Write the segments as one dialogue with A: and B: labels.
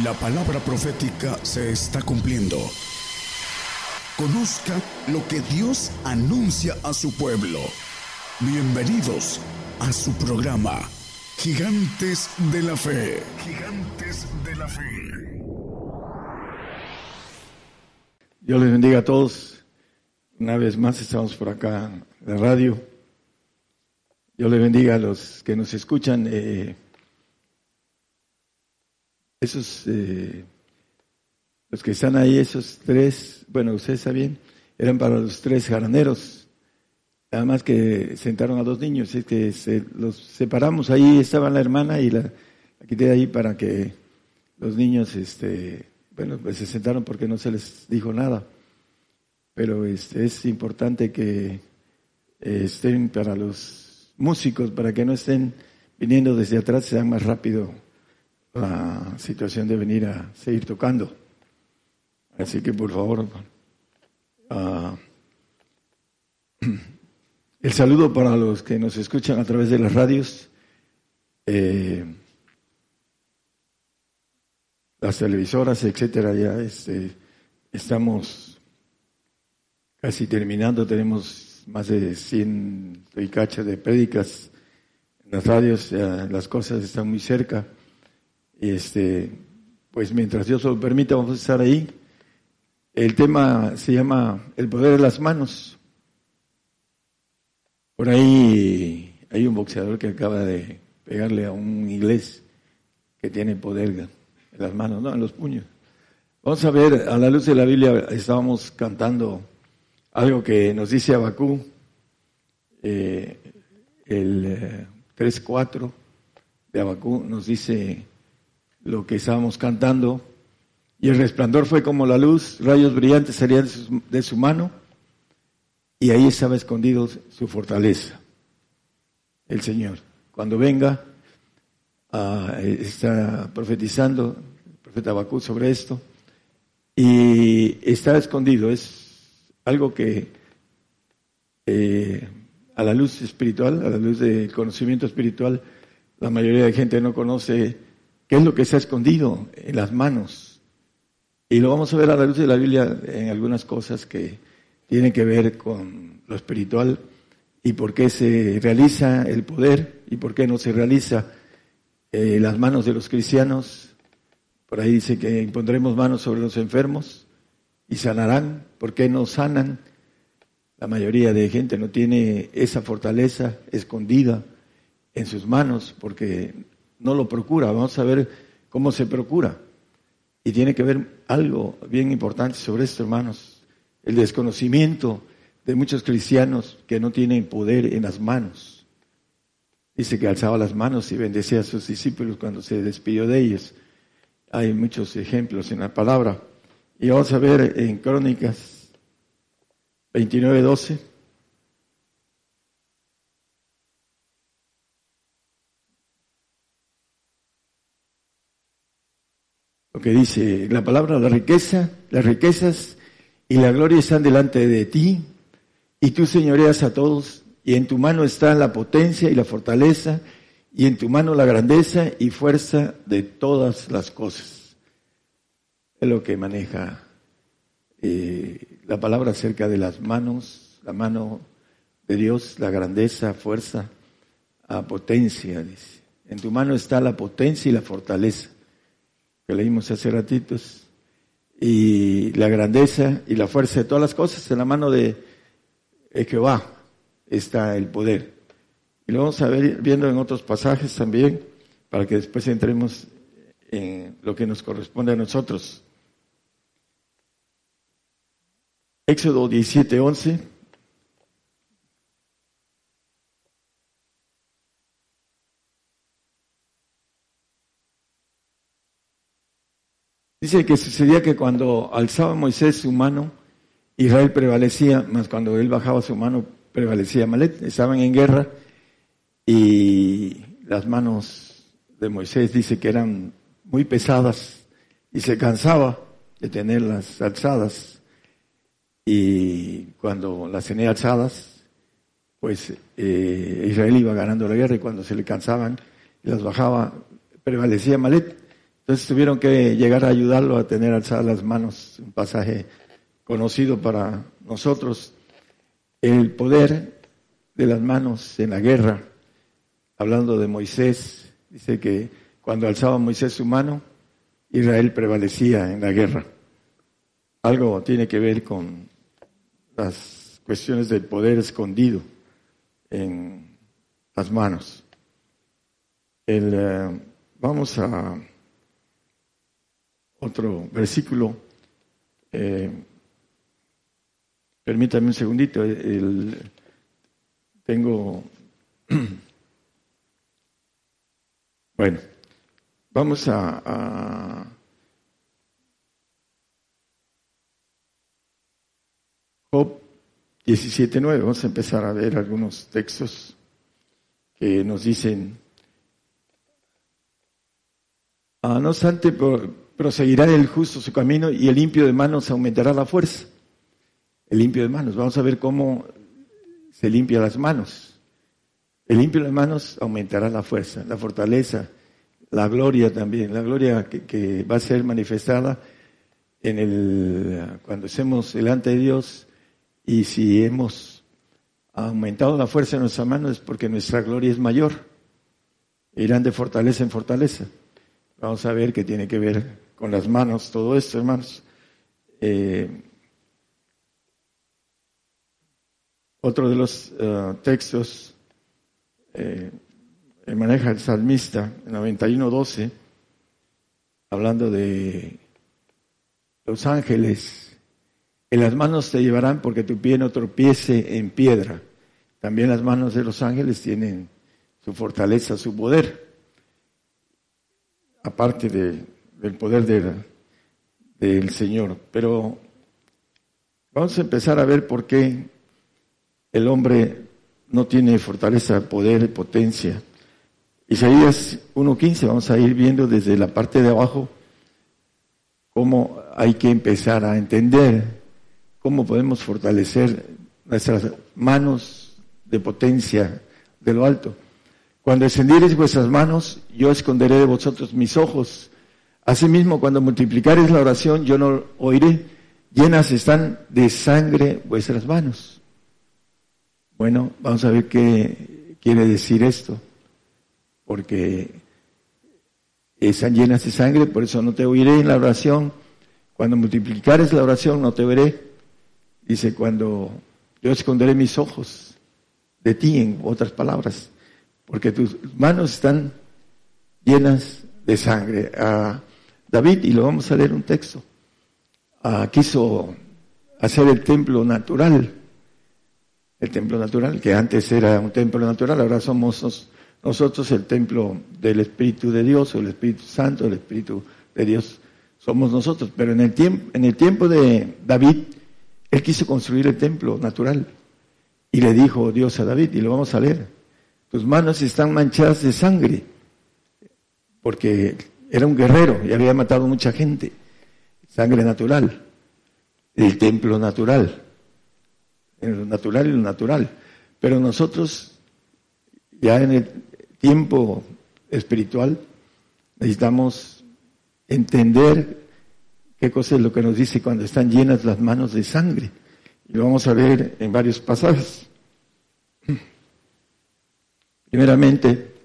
A: La palabra profética se está cumpliendo. Conozca lo que Dios anuncia a su pueblo. Bienvenidos a su programa, Gigantes de la Fe. Gigantes de la Fe.
B: Dios les bendiga a todos. Una vez más estamos por acá en la radio. Dios les bendiga a los que nos escuchan. Eh, esos, eh, los que están ahí, esos tres, bueno, usted está bien, eran para los tres jaraneros. Nada más que sentaron a dos niños, es que se, los separamos, ahí estaba la hermana y la, quité ahí para que los niños, este, bueno, pues se sentaron porque no se les dijo nada. Pero este, es importante que eh, estén para los músicos, para que no estén viniendo desde atrás, sean más rápido la situación de venir a seguir tocando. Así que por favor, uh, el saludo para los que nos escuchan a través de las radios, eh, las televisoras, etcétera. Ya este, estamos casi terminando, tenemos más de 100 y de prédicas en las radios, las cosas están muy cerca. Este, pues mientras Dios lo permita, vamos a estar ahí. El tema se llama El poder de las manos. Por ahí hay un boxeador que acaba de pegarle a un inglés que tiene poder en las manos, no, en los puños. Vamos a ver, a la luz de la Biblia estábamos cantando algo que nos dice Abacú, eh, el 3.4 eh, de Abacú nos dice lo que estábamos cantando, y el resplandor fue como la luz, rayos brillantes salían de su, mano, y ahí estaba escondido su fortaleza, el Señor. Cuando venga, ah, está profetizando el profeta Abacú sobre esto, y está escondido, es algo que eh, a la luz espiritual, a la luz del conocimiento espiritual, la mayoría de gente no conoce ¿Qué es lo que ha escondido en las manos? Y lo vamos a ver a la luz de la Biblia en algunas cosas que tienen que ver con lo espiritual y por qué se realiza el poder y por qué no se realiza en las manos de los cristianos. Por ahí dice que impondremos manos sobre los enfermos y sanarán. ¿Por qué no sanan? La mayoría de gente no tiene esa fortaleza escondida en sus manos porque no lo procura. Vamos a ver cómo se procura. Y tiene que ver algo bien importante sobre esto, hermanos. El desconocimiento de muchos cristianos que no tienen poder en las manos. Dice que alzaba las manos y bendecía a sus discípulos cuando se despidió de ellos. Hay muchos ejemplos en la palabra. Y vamos a ver en Crónicas 29, 12. Lo que dice la palabra, la riqueza, las riquezas y la gloria están delante de ti, y tú señoreas a todos, y en tu mano está la potencia y la fortaleza, y en tu mano la grandeza y fuerza de todas las cosas. Es lo que maneja eh, la palabra acerca de las manos, la mano de Dios, la grandeza, fuerza, a potencia, dice. En tu mano está la potencia y la fortaleza que leímos hace ratitos, y la grandeza y la fuerza de todas las cosas en la mano de Jehová está el poder. Y lo vamos a ver viendo en otros pasajes también, para que después entremos en lo que nos corresponde a nosotros. Éxodo 17, 11. Dice que sucedía que cuando alzaba Moisés su mano, Israel prevalecía, más cuando él bajaba su mano, prevalecía Malet. Estaban en guerra y las manos de Moisés dice que eran muy pesadas y se cansaba de tenerlas alzadas. Y cuando las tenía alzadas, pues eh, Israel iba ganando la guerra y cuando se le cansaban las bajaba, prevalecía Malet Entonces tuvieron que llegar a ayudarlo a tener alzadas las manos, un pasaje conocido para nosotros. El poder de las manos en la guerra, hablando de Moisés, dice que cuando alzaba Moisés su mano, Israel prevalecía en la guerra. Algo tiene que ver con las cuestiones del poder escondido en las manos. Eh, vamos a otro versículo. Eh, permítame un segundito. tengo. bueno, vamos a, a Job 17.9. Vamos a empezar a ver algunos textos que nos dicen, ah, no obstante, proseguirá el justo su camino y el limpio de manos aumentará la fuerza. El limpio de manos, vamos a ver cómo se limpia las manos. El limpio de manos aumentará la fuerza, la fortaleza, la gloria también, la gloria que, que va a ser manifestada en el, cuando estemos delante de Dios y si hemos aumentado la fuerza en nuestras manos es porque nuestra gloria es mayor. Irán de fortaleza en fortaleza. Vamos a ver qué tiene que ver con las manos, todo esto, hermanos. Eh, otro de los eh, textos eh, maneja el salmista, 91.12, hablando de los ángeles en las manos te llevarán porque tu pie no tropiece en piedra. También las manos de los ángeles tienen su fortaleza, su poder. Aparte del poder del Señor. Pero vamos a empezar a ver por qué el hombre no tiene fortaleza, poder, potencia. Isaías 1.15, vamos a ir viendo desde la parte de abajo cómo hay que empezar a entender cómo podemos fortalecer nuestras manos de potencia de lo alto. Cuando extendiereis vuestras manos, yo esconderé de vosotros mis ojos. Asimismo, cuando multiplicareis la oración, yo no oiré. Llenas están de sangre vuestras manos. Bueno, vamos a ver qué quiere decir esto. Porque están llenas de sangre, por eso no te oiré en la oración. Cuando multiplicares la oración, no te oiré. Dice, cuando yo esconderé mis ojos de ti, en otras palabras, porque tus manos están llenas de sangre. A David, y lo vamos a leer un texto, quiso hacer el templo natural, el templo natural, que antes era un templo natural, ahora somos nosotros el templo del Espíritu de Dios, o el Espíritu Santo, el Espíritu de Dios, somos nosotros. Pero en el tiempo, en el tiempo de David, él quiso construir el templo natural. Y le dijo Dios a David, y lo vamos a leer, tus manos están manchadas de sangre, porque era un guerrero y había matado mucha gente. Sangre natural, el templo natural, en lo natural y lo natural. Pero nosotros, ya en el tiempo espiritual, necesitamos entender qué cosa es lo que nos dice cuando están llenas las manos de sangre. Y lo vamos a ver en varios pasajes. Primeramente,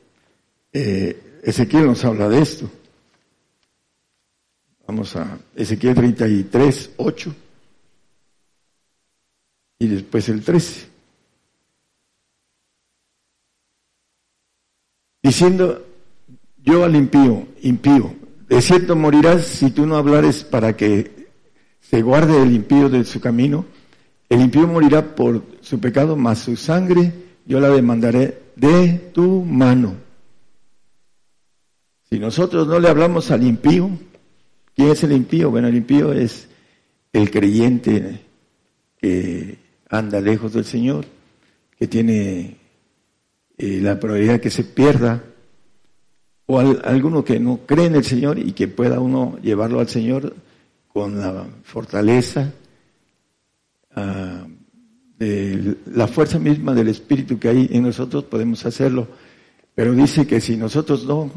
B: eh, Ezequiel nos habla de esto. Vamos a Ezequiel 33, 8. Y después el 13. Diciendo, yo al impío, impío, de cierto morirás si tú no hablares para que se guarde el impío de su camino. El impío morirá por su pecado, mas su sangre yo la demandaré de tu mano. Si nosotros no le hablamos al impío, ¿quién es el impío? Bueno, el impío es el creyente que anda lejos del Señor, que tiene eh, la probabilidad que se pierda o alguno que no cree en el Señor y que pueda uno llevarlo al Señor con la fortaleza ah, la fuerza misma del Espíritu que hay en nosotros, podemos hacerlo. Pero dice que si nosotros no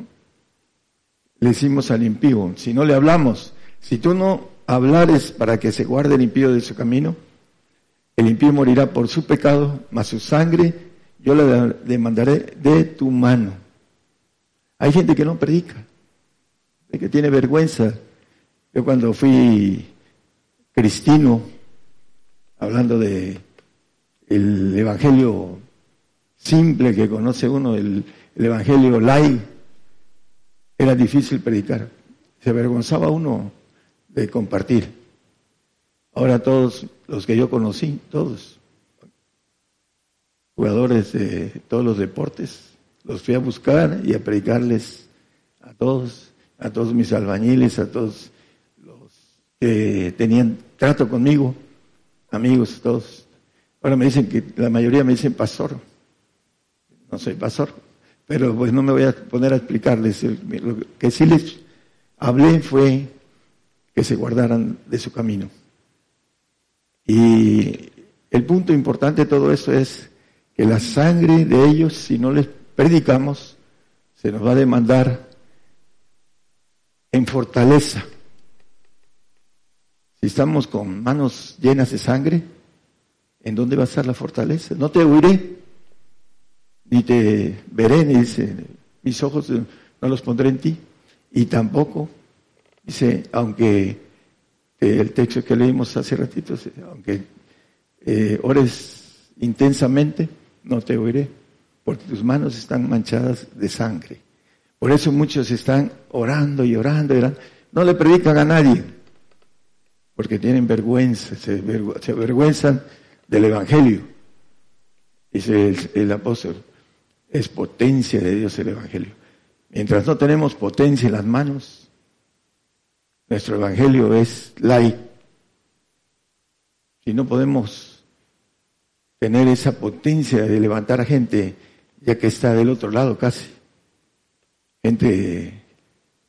B: le decimos al impío, si no le hablamos, si tú no hablares para que se guarde el impío de su camino, el impío morirá por su pecado, mas su sangre yo la demandaré de tu mano. Hay gente que no predica, que tiene vergüenza. Yo cuando fui cristino, hablando de el evangelio simple que conoce uno, el, evangelio lai, era difícil predicar. Se avergonzaba uno de compartir. Ahora todos los que yo conocí, todos, jugadores de todos los deportes, los fui a buscar y a predicarles a todos, a todos mis albañiles, a todos los que tenían trato conmigo, amigos, todos. Ahora me dicen que la mayoría me dicen pastor. No soy pastor, pero pues no me voy a poner a explicarles. Lo que sí les hablé fue que se guardaran de su camino. Y el punto importante de todo esto es que la sangre de ellos, si no les predicamos, se nos va a demandar en fortaleza. Si estamos con manos llenas de sangre, ¿en dónde va a estar la fortaleza? No te huiré, ni te veré, ni dice, mis ojos no los pondré en ti, y tampoco, dice, aunque el texto que leímos hace ratito, aunque eh, ores intensamente, no te oiré, porque tus manos están manchadas de sangre. Por eso muchos están orando y orando y orando. No le predican a nadie, porque tienen vergüenza, se, avergüenzan del Evangelio. Dice el apóstol, es potencia de Dios el Evangelio. Mientras no tenemos potencia en las manos, nuestro Evangelio es light. Si no podemos tener esa potencia de levantar a gente, ya que está del otro lado casi, gente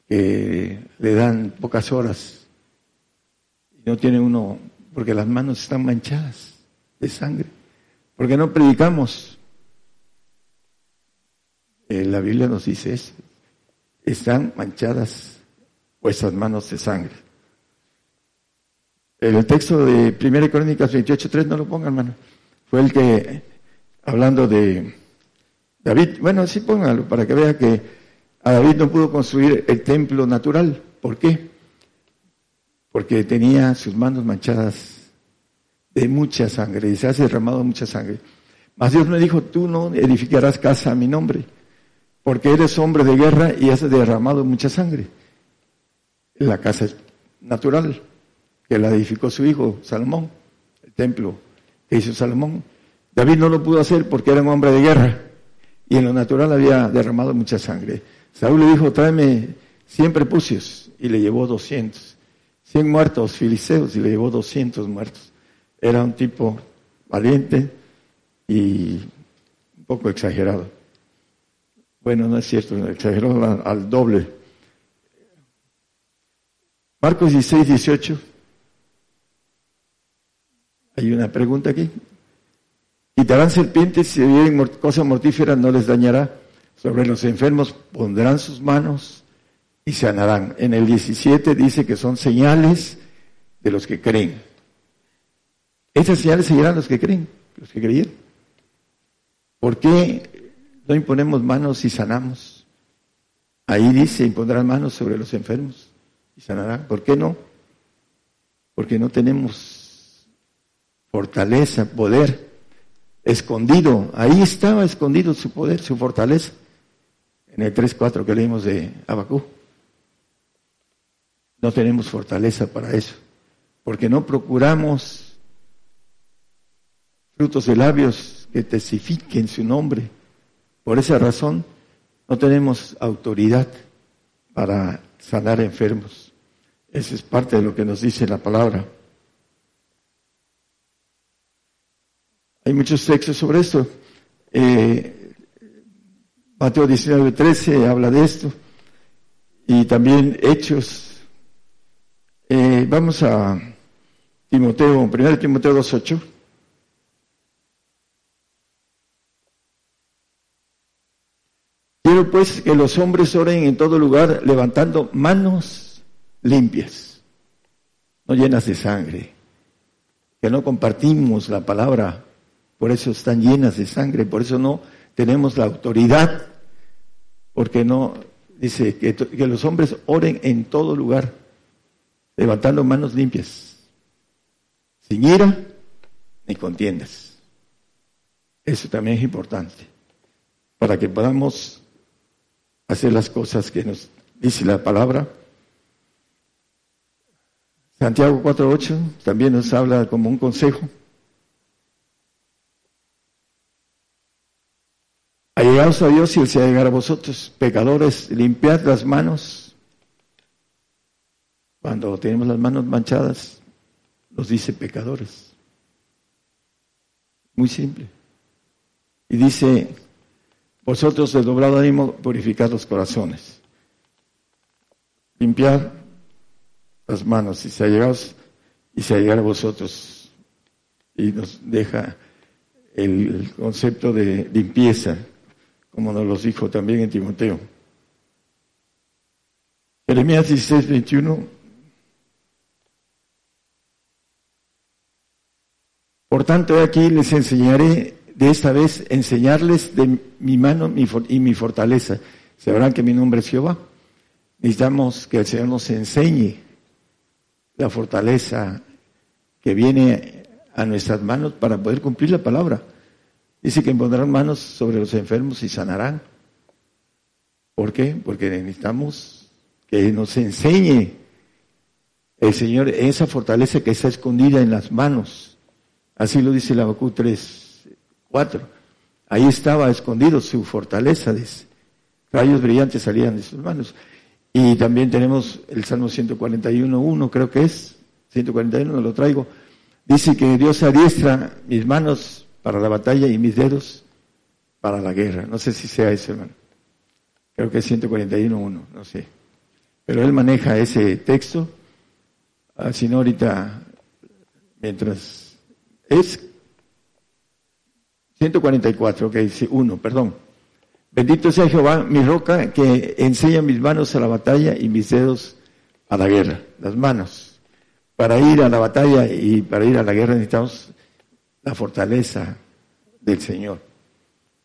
B: que le dan pocas horas y no tiene uno, porque las manos están manchadas de sangre, porque no predicamos. Eh, la Biblia nos dice eso, están manchadas vuestras manos de sangre. El texto de 1 Crónicas 28.3, no lo pongan, hermano. Fue el que, hablando de David, bueno, sí póngalo, para que vea que a David no pudo construir el templo natural. ¿Por qué? Porque tenía sus manos manchadas de mucha sangre y se ha derramado mucha sangre. Mas Dios me dijo, tú no edificarás casa a mi nombre, porque eres hombre de guerra y has derramado mucha sangre la casa natural que la edificó su hijo Salomón, el templo que hizo Salomón. David no lo pudo hacer porque era un hombre de guerra y en lo natural había derramado mucha sangre. Saúl le dijo, tráeme 100 prepucios y le llevó 200. 100 muertos filisteos y le llevó 200 muertos. Era un tipo valiente y un poco exagerado. Bueno, no es cierto, exageró al doble Marcos 16, 18. Hay una pregunta aquí. Quitarán serpientes si vienen cosas mortíferas no les dañará. Sobre los enfermos pondrán sus manos y sanarán. En el 17 dice que son señales de los que creen. Esas señales seguirán los que creen, los que creyeron. ¿Por qué no imponemos manos y sanamos? Ahí dice, impondrán manos sobre los enfermos y sanará. ¿Por qué no? Porque no tenemos fortaleza, poder escondido. Ahí estaba escondido su poder, su fortaleza. En el 3.4 que leímos de Abacú. No tenemos fortaleza para eso. Porque no procuramos frutos de labios que testifiquen su nombre. Por esa razón no tenemos autoridad para sanar enfermos. Esa es parte de lo que nos dice la palabra. Hay muchos textos sobre esto. Eh, Mateo 19, 13 habla de esto. Y también Hechos. Eh, vamos a Timoteo, 1 Timoteo 2.8. Quiero Pues que los hombres oren en todo lugar levantando manos limpias, no llenas de sangre, que no compartimos la palabra, por eso están llenas de sangre, por eso no tenemos la autoridad, porque no, dice que, que los hombres oren en todo lugar, levantando manos limpias, sin ira ni contiendas. Eso también es importante, para que podamos hacer las cosas que nos dice la palabra Santiago 4.8 también nos habla como un consejo. Allegaos a Dios y Él se va a llegar a vosotros, pecadores, limpiad las manos. Cuando tenemos las manos manchadas, nos dice pecadores. Muy simple. Y dice, vosotros de doblado ánimo, purificad los corazones. Limpiad las manos y se ha llegado y se ha a vosotros y nos deja el concepto de limpieza, como nos lo dijo también en Timoteo. Jeremías 16, 21. Por tanto, aquí les enseñaré de esta vez, enseñarles de mi mano y mi fortaleza. Sabrán que mi nombre es Jehová. Necesitamos que el Señor nos enseñe la fortaleza que viene a nuestras manos para poder cumplir la palabra. Dice que pondrán manos sobre los enfermos y sanarán. ¿Por qué? Porque necesitamos que nos enseñe el Señor esa fortaleza que está escondida en las manos. Así lo dice la Habacuc 3, 4. Ahí estaba escondido su fortaleza, dice. Rayos brillantes salían de sus manos. Y también tenemos el Salmo 141.1, creo que es, 141, lo traigo. Dice que Dios adiestra mis manos para la batalla y mis dedos para la guerra. No sé si sea eso, hermano. Creo que es 141.1, no sé. Pero él maneja ese texto. Ah, si no, ahorita, mientras es 144, ok, sí, 1, perdón. Bendito sea Jehová, mi roca, que enseña mis manos a la batalla y mis dedos a la guerra. Las manos. Para ir a la batalla y para ir a la guerra necesitamos la fortaleza del Señor.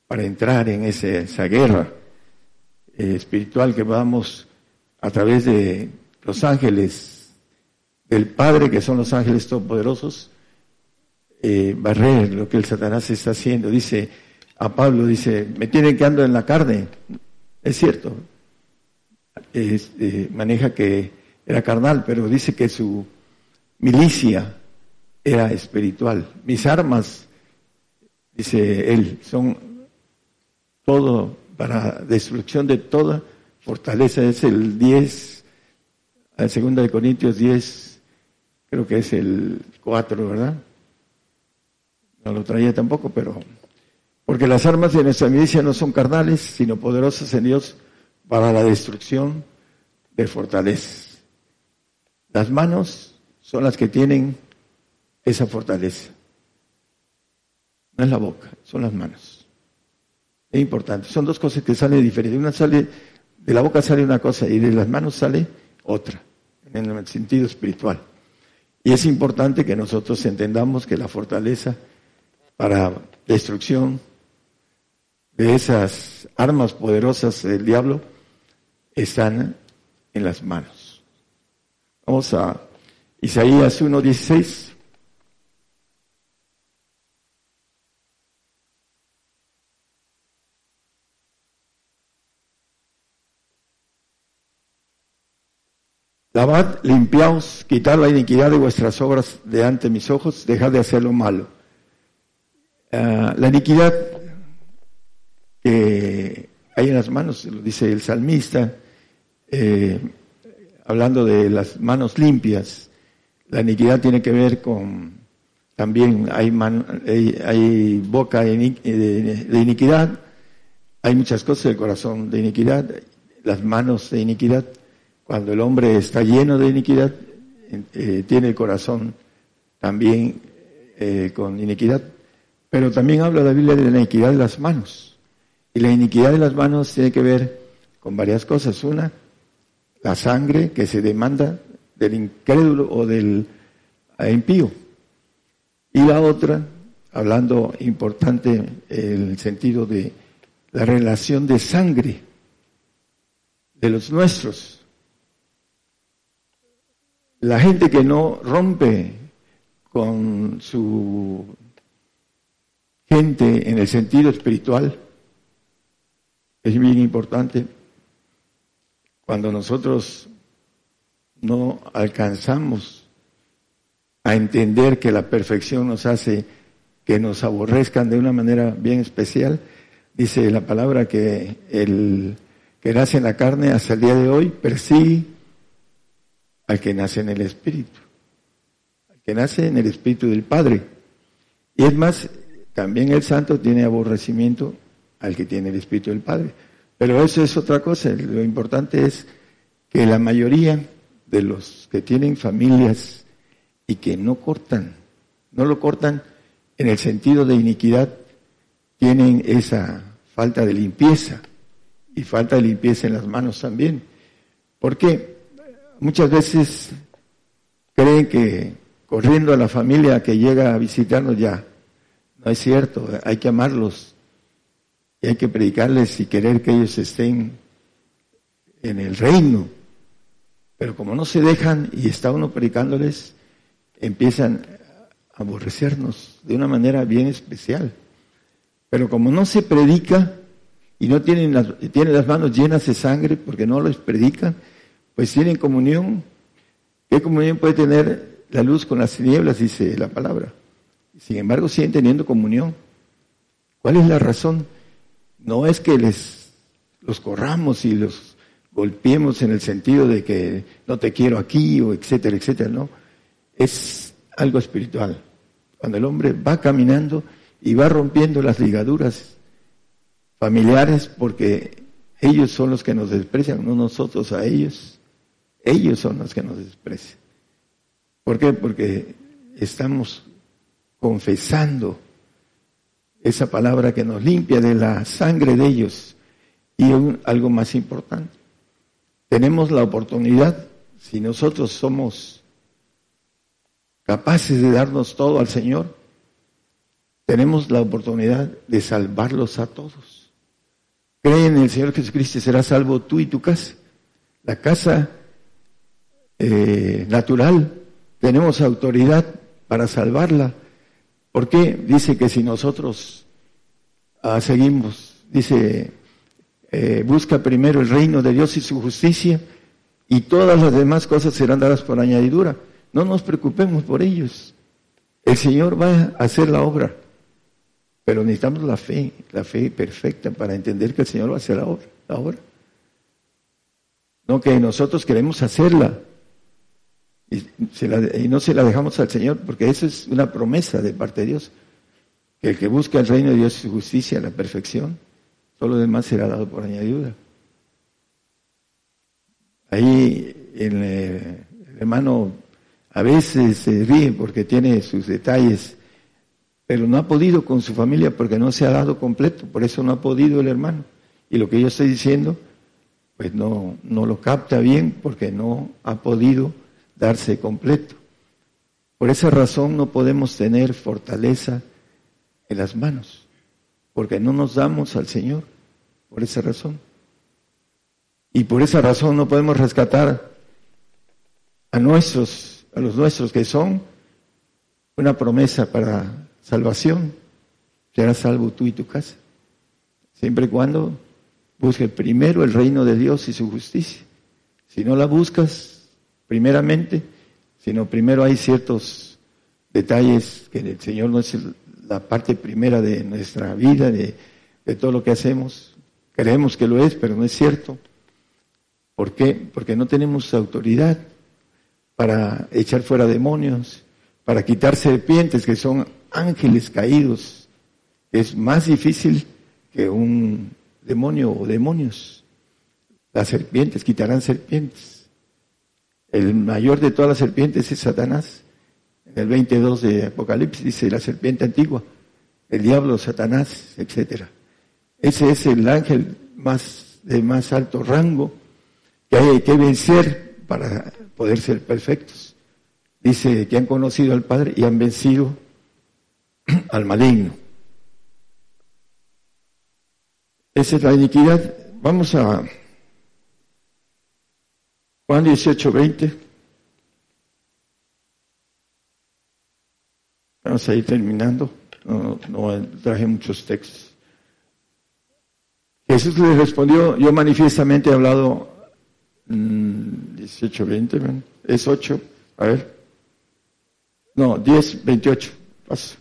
B: Para entrar en esa guerra eh, espiritual que vamos a través de los ángeles del Padre, que son los ángeles todopoderosos, eh, barrer lo que el Satanás está haciendo. Dice, a Pablo, dice, me tienen que andar en la carne. Es cierto, eh, maneja que era carnal, pero dice que su milicia era espiritual. Mis armas, dice él, son todo para destrucción de toda fortaleza. Es el 10, en segunda de Corintios 10, creo que es el 4, ¿verdad? No lo traía tampoco, pero porque las armas de nuestra milicia no son carnales, sino poderosas en Dios para la destrucción de fortalezas. Las manos son las que tienen esa fortaleza. No es la boca, son las manos. Es importante. Son dos cosas que salen diferentes. Una sale, de la boca sale una cosa y de las manos sale otra, en el sentido espiritual. Y es importante que nosotros entendamos que la fortaleza para destrucción de esas armas poderosas del diablo están en las manos. Vamos a Isaías 1.16. Lavad, limpiaos, quitad la iniquidad de vuestras obras de ante mis ojos, dejad de hacer lo malo. Ah, la iniquidad que hay en las manos, lo dice el salmista, eh, hablando de las manos limpias. La iniquidad tiene que ver con, también hay, hay, boca de, iniquidad, hay muchas cosas del corazón de iniquidad, las manos de iniquidad. Cuando el hombre está lleno de iniquidad, eh, tiene el corazón también eh, con iniquidad. Pero también habla la Biblia de la iniquidad de las manos Y la iniquidad de las manos tiene que ver con varias cosas. Una, la sangre que se demanda del incrédulo o del impío. Y la otra, hablando importante el sentido de la relación de sangre de los nuestros. La gente que no rompe con su gente en el sentido espiritual, es bien importante. Cuando nosotros no alcanzamos a entender que la perfección nos hace que nos aborrezcan de una manera bien especial, dice la palabra que el que nace en la carne hasta el día de hoy persigue al que nace en el Espíritu, al que nace en el Espíritu del Padre. Y es más, también el santo tiene aborrecimiento al que tiene el Espíritu del Padre. Pero eso es otra cosa. Lo importante es que la mayoría de los que tienen familias y que no cortan, no lo cortan en el sentido de iniquidad, tienen esa falta de limpieza y falta de limpieza en las manos también. Porque muchas veces creen que corriendo a la familia que llega a visitarnos ya, no es cierto, hay que amarlos y hay que predicarles y querer que ellos estén en el reino. Pero como no se dejan y está uno predicándoles, empiezan a aborrecernos de una manera bien especial. Pero como no se predica y no tienen las, tienen las manos llenas de sangre porque no les predican, pues tienen comunión. ¿Qué comunión puede tener la luz con las tinieblas? Dice la palabra. Sin embargo, siguen teniendo comunión. ¿Cuál es la razón? No es que les los corramos y los golpeemos en el sentido de que no te quiero aquí o etcétera, etcétera, no. Es algo espiritual. Cuando el hombre va caminando y va rompiendo las ligaduras familiares porque ellos son los que nos desprecian, no nosotros a ellos. Ellos son los que nos desprecian. ¿Por qué? Porque estamos confesando esa palabra que nos limpia de la sangre de ellos. Y algo más importante, tenemos la oportunidad, si nosotros somos capaces de darnos todo al Señor, tenemos la oportunidad de salvarlos a todos. Cree en el Señor Jesucristo y serás salvo tú y tu casa. La casa eh, natural, tenemos autoridad para salvarla ¿Por qué? Dice que si nosotros ah, seguimos, dice, eh, busca primero el reino de Dios y su justicia y todas las demás cosas serán dadas por añadidura. No nos preocupemos por ellos. El Señor va a hacer la obra, pero necesitamos la fe, la fe perfecta para entender que el Señor va a hacer la obra. La obra. No que nosotros queremos hacerla, y, no se la dejamos al Señor, porque eso es una promesa de parte de Dios, que el que busca el reino de Dios y su justicia, la perfección, todo lo demás será dado por añadidura. Ahí el, el hermano a veces se ríe porque tiene sus detalles, pero no ha podido con su familia porque no se ha dado completo, por eso no ha podido el hermano. Y lo que yo estoy diciendo, pues no, no lo capta bien porque no ha podido darse completo. Por esa razón no podemos tener fortaleza en las manos, porque no nos damos al Señor, por esa razón. Y por esa razón no podemos rescatar a nuestros, a los nuestros que son una promesa para salvación. Serás salvo tú y tu casa. Siempre y cuando busque primero el reino de Dios y su justicia. Si no la buscas, primeramente, sino primero hay ciertos detalles que el Señor no es la parte primera de nuestra vida, de, todo lo que hacemos. Creemos que lo es, pero no es cierto. ¿Por qué? Porque no tenemos autoridad para echar fuera demonios, para quitar serpientes que son ángeles caídos. Es más difícil que un demonio o demonios. Las serpientes quitarán serpientes. El mayor de todas las serpientes es Satanás. En el 22 de Apocalipsis dice la serpiente antigua, el diablo, Satanás, etc. Ese es el ángel más de más alto rango que hay que vencer para poder ser perfectos. Dice que han conocido al Padre y han vencido al maligno. Esa es la iniquidad. Vamos a Juan 18, 20. Vamos a ir terminando. No, traje muchos textos. Jesús le respondió, yo manifiestamente he hablado 18, mm, 20, es 8, a ver. No, 10, 28. Paso.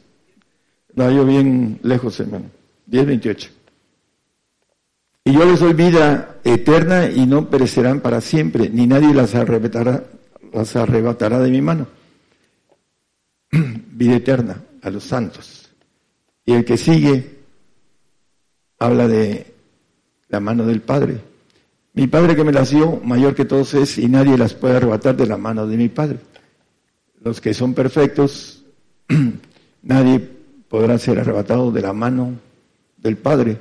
B: No, yo bien lejos, hermano. 10, 28. Y yo les doy vida eterna y no perecerán para siempre, ni nadie las arrebatará, las arrebatará de mi mano. vida eterna a los santos. Y el que sigue habla de la mano del Padre. Mi Padre que me las dio, mayor que todos es, y nadie las puede arrebatar de la mano de mi Padre. Los que son perfectos, nadie podrá ser arrebatado de la mano del Padre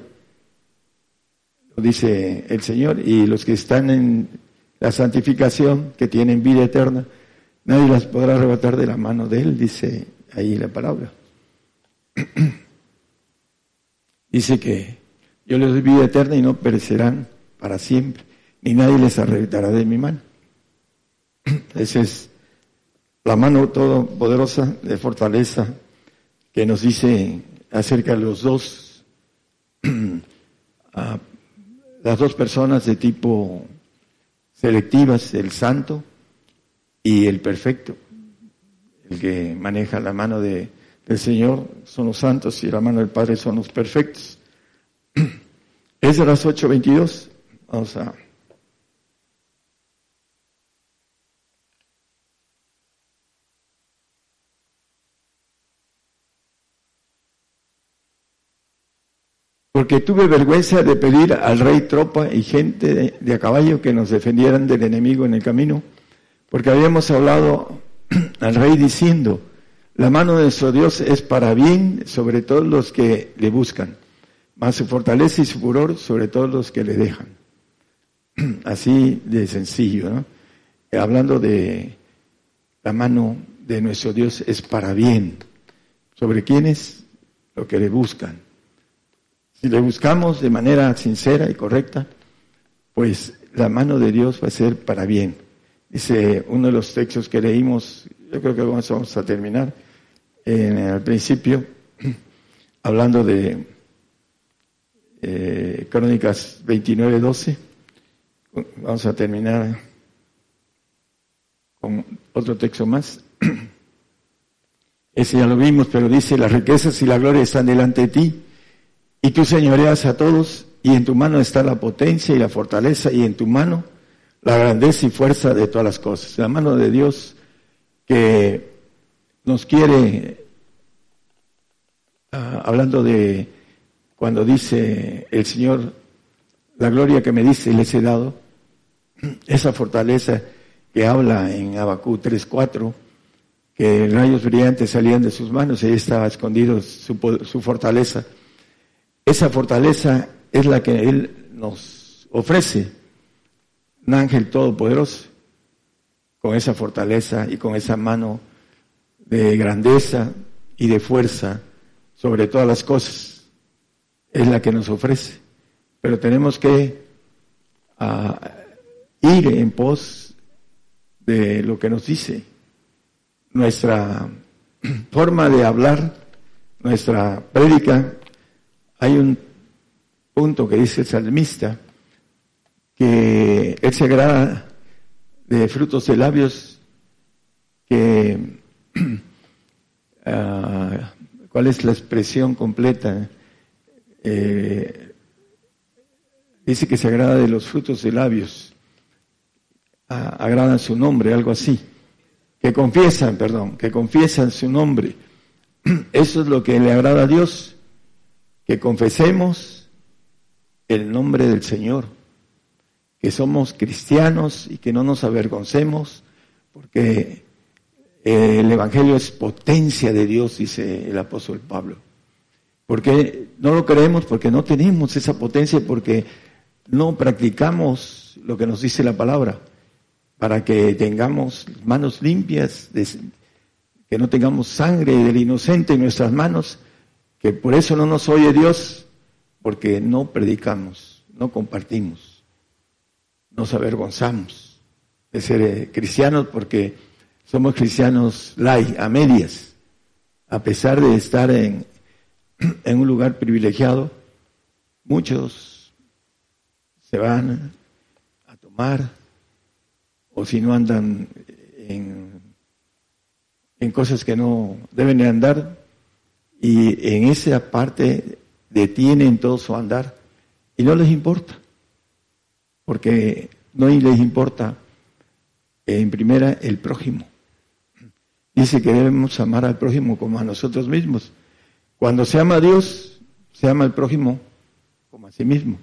B: dice el Señor, y los que están en la santificación, que tienen vida eterna, nadie las podrá arrebatar de la mano de Él, dice ahí la palabra. dice que yo les doy vida eterna y no perecerán para siempre, ni nadie les arrebatará de mi mano. Esa es la mano todopoderosa de fortaleza que nos dice acerca de los dos las dos personas de tipo selectivas, el santo y el perfecto. El que maneja la mano de, del Señor son los santos y la mano del Padre son los perfectos. Es de las 8.22. Vamos a porque tuve vergüenza de pedir al rey tropa y gente de, a caballo que nos defendieran del enemigo en el camino, porque habíamos hablado al rey diciendo, la mano de nuestro Dios es para bien sobre todos los que le buscan, más su fortaleza y su furor sobre todos los que le dejan. Así de sencillo, ¿no? Hablando de la mano de nuestro Dios es para bien. ¿Sobre quiénes? Lo que le buscan. Si le buscamos de manera sincera y correcta, pues la mano de Dios va a ser para bien. Dice uno de los textos que leímos, yo creo que vamos a terminar, en el principio, hablando de eh, Crónicas 29, 12. Vamos a terminar con otro texto más. Ese ya lo vimos, pero dice, las riquezas y la gloria están delante de ti y tú señoreas a todos, y en tu mano está la potencia y la fortaleza, y en tu mano la grandeza y fuerza de todas las cosas. La mano de Dios que nos quiere, ah, hablando de cuando dice el Señor, la gloria que me dice les he dado, esa fortaleza que habla en Abacú 3.4, que rayos brillantes salían de sus manos ahí estaba escondido su, su fortaleza esa fortaleza es la que Él nos ofrece, un ángel todopoderoso, con esa fortaleza y con esa mano de grandeza y de fuerza sobre todas las cosas. Es la que nos ofrece. Pero tenemos que ah, ir en pos de lo que nos dice. Nuestra forma de hablar, nuestra prédica, hay un punto que dice el salmista, que él se agrada de frutos de labios que, ah, ¿cuál es la expresión completa? Eh, dice que se agrada de los frutos de labios, ah, agradan su nombre, algo así, que confiesan, perdón, que confiesan su nombre. Eso es lo que le agrada a Dios que confesemos el nombre del Señor, que somos cristianos y que no nos avergoncemos, porque el Evangelio es potencia de Dios, dice el apóstol Pablo. Porque no lo creemos, porque no tenemos esa potencia, porque no practicamos lo que nos dice la palabra, para que tengamos manos limpias, que no tengamos sangre del inocente en nuestras manos, que por eso no nos oye Dios, porque no predicamos, no compartimos, nos avergonzamos de ser eh, cristianos porque somos cristianos lai, a medias, a pesar de estar en, en un lugar privilegiado, muchos se van a tomar, o si no andan en, en cosas que no deben de andar, y en esa parte detienen todo su andar y no les importa, porque no les importa en primera el prójimo. Dice que debemos amar al prójimo como a nosotros mismos. Cuando se ama a Dios, se ama al prójimo como a sí mismo.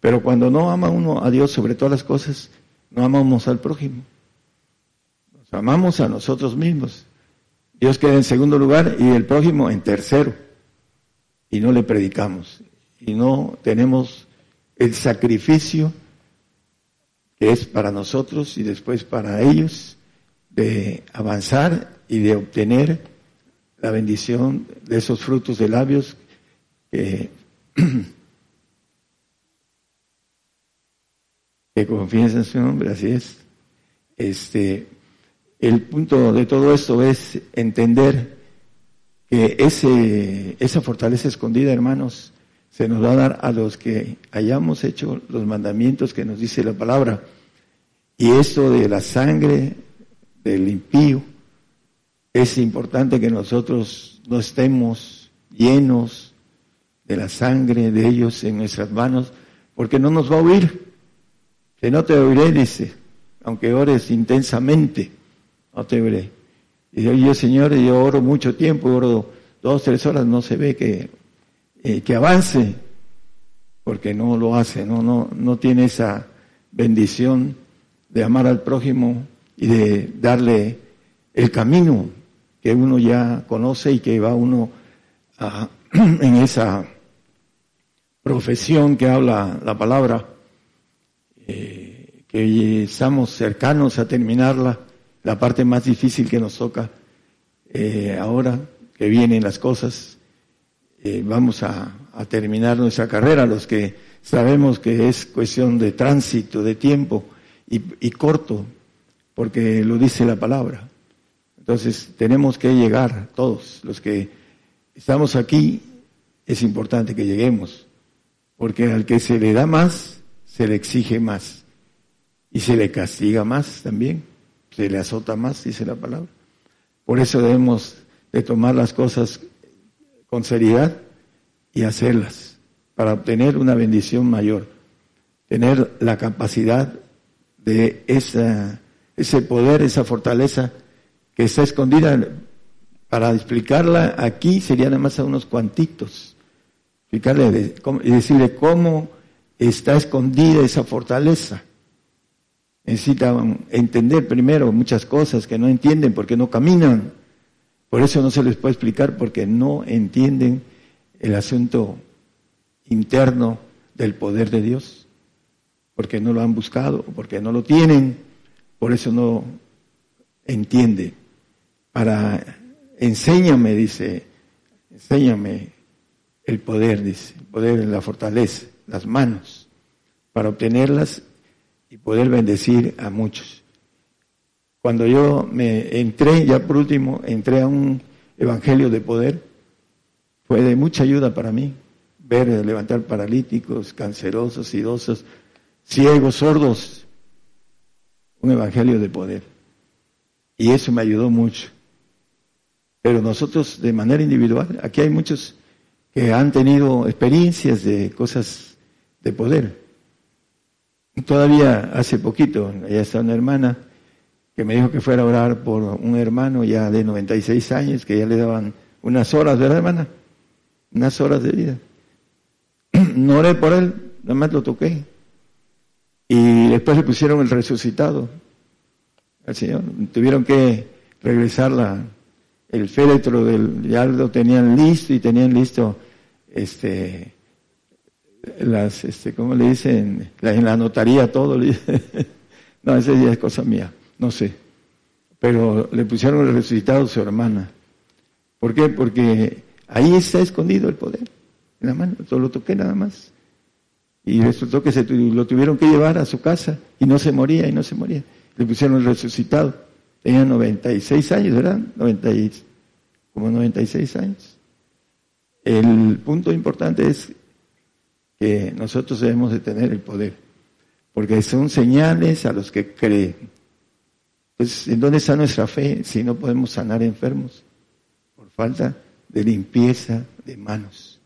B: Pero cuando no ama uno a Dios sobre todas las cosas, no amamos al prójimo. Nos amamos a nosotros mismos. Dios queda en segundo lugar y el prójimo en tercero. Y no le predicamos. Y no tenemos el sacrificio que es para nosotros y después para ellos de avanzar y de obtener la bendición de esos frutos de labios que, que confiesan su nombre, así es. Este, el punto de todo esto es entender que ese, esa fortaleza escondida, hermanos, se nos va a dar a los que hayamos hecho los mandamientos que nos dice la palabra. Y esto de la sangre del impío, es importante que nosotros no estemos llenos de la sangre de ellos en nuestras manos, porque no nos va a oír. Que no te oiré, dice, aunque ores intensamente, no te oiré. Y yo, Señor, yo oro mucho tiempo, oro dos, tres horas, no se ve que, eh, que avance, porque no lo hace, no, no, no tiene esa bendición de amar al prójimo y de darle el camino que uno ya conoce y que va uno en esa profesión que habla la palabra, eh, que estamos cercanos a terminarla, la parte más difícil que nos toca eh, ahora, que vienen las cosas, eh, vamos a, terminar nuestra carrera, los que sabemos que es cuestión de tránsito, de tiempo y corto, porque lo dice la palabra. Entonces tenemos que llegar todos los que estamos aquí, es importante que lleguemos, porque al que se le da más, se le exige más y se le castiga más también, se le azota más, dice la palabra. Por eso debemos de tomar las cosas con seriedad y hacerlas para obtener una bendición mayor, tener la capacidad de esa, ese poder, esa fortaleza que está escondida, para explicarla aquí sería nada más a unos cuantitos, explicarle y decirle cómo está escondida esa fortaleza. Necesitan entender primero muchas cosas que no entienden porque no caminan. Por eso no se les puede explicar porque no entienden el asunto interno del poder de Dios, porque no lo han buscado, porque no lo tienen, por eso no entienden para, enséñame, dice, enséñame el poder, dice, el poder de la fortaleza, las manos, para obtenerlas y poder bendecir a muchos. Cuando yo me entré, ya por último, entré a un evangelio de poder, fue de mucha ayuda para mí ver levantar paralíticos, cancerosos, idosos, ciegos, sordos, un evangelio de poder. Y eso me ayudó mucho. Pero nosotros de manera individual, aquí hay muchos que han tenido experiencias de cosas de poder. Todavía hace poquito, allá está una hermana que me dijo que fuera a orar por un hermano ya de 96 años, que ya le daban unas horas, ¿verdad, hermana? Unas horas de vida. No oré por él, nada más lo toqué. Y después le pusieron el resucitado al Señor. Tuvieron que regresar la, el féretro del, ya lo tenían listo y tenían listo este, las, este, ¿cómo le dicen? en la notaría todo. no, esa ya es cosa mía, no sé. Pero le pusieron el resucitado a su hermana. ¿Por qué? Porque ahí está escondido el poder, en la mano, solo lo toqué nada más. Y resultó que se lo tuvieron que llevar a su casa y no se moría y no se moría. Le pusieron el resucitado. Tenía 96 años, ¿verdad? 90 como 96 años. El punto importante es que nosotros debemos de tener el poder, porque son señales a los que creen. Pues, ¿en dónde está nuestra fe si no podemos sanar enfermos? Por falta de limpieza de manos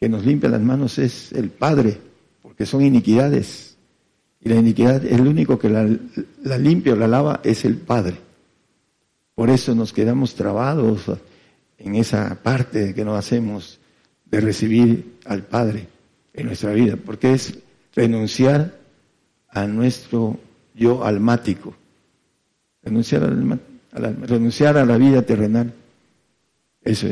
B: que nos limpia las manos es el Padre, porque son iniquidades. Y la iniquidad, el único que la limpia o la lava es el Padre. Por eso nos quedamos trabados en esa parte que no hacemos de recibir al Padre en nuestra vida, porque es renunciar a nuestro yo almático, renunciar, a la, renunciar a la vida terrenal. Eso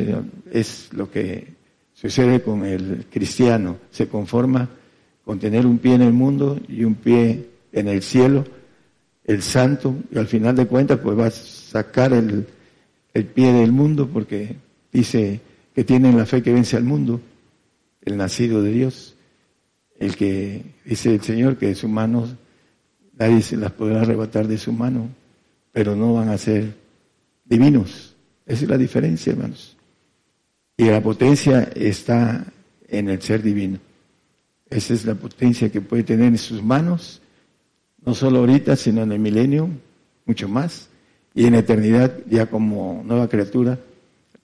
B: es lo que sucede con el cristiano, se conforma con tener un pie en el mundo y un pie en el cielo, el santo, y al final de cuentas pues va a sacar el, el pie del mundo porque dice que tienen la fe que vence al mundo, el nacido de Dios, el que dice el Señor que su mano nadie se las podrá arrebatar de su mano, pero no van a ser divinos. Esa es la diferencia, hermanos. Y la potencia está en el ser divino. Esa es la potencia que puede tener en sus manos, no solo ahorita, sino en el milenio, mucho más. Y en eternidad, ya como nueva criatura,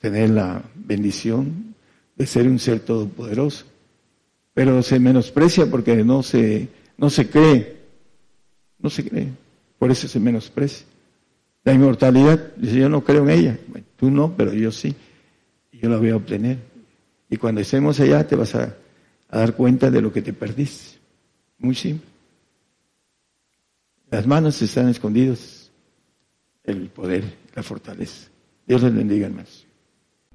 B: tener la bendición de ser un ser todopoderoso. Pero se menosprecia porque no se, no se cree. No se cree. Por eso se menosprecia. La inmortalidad, dice, yo no creo en ella. tú no, pero yo sí yo la voy a obtener. Y cuando estemos allá te vas a, dar cuenta de lo que te perdiste. Muy simple. Las manos están escondidas, el poder, la fortaleza. Dios les bendiga, hermanos.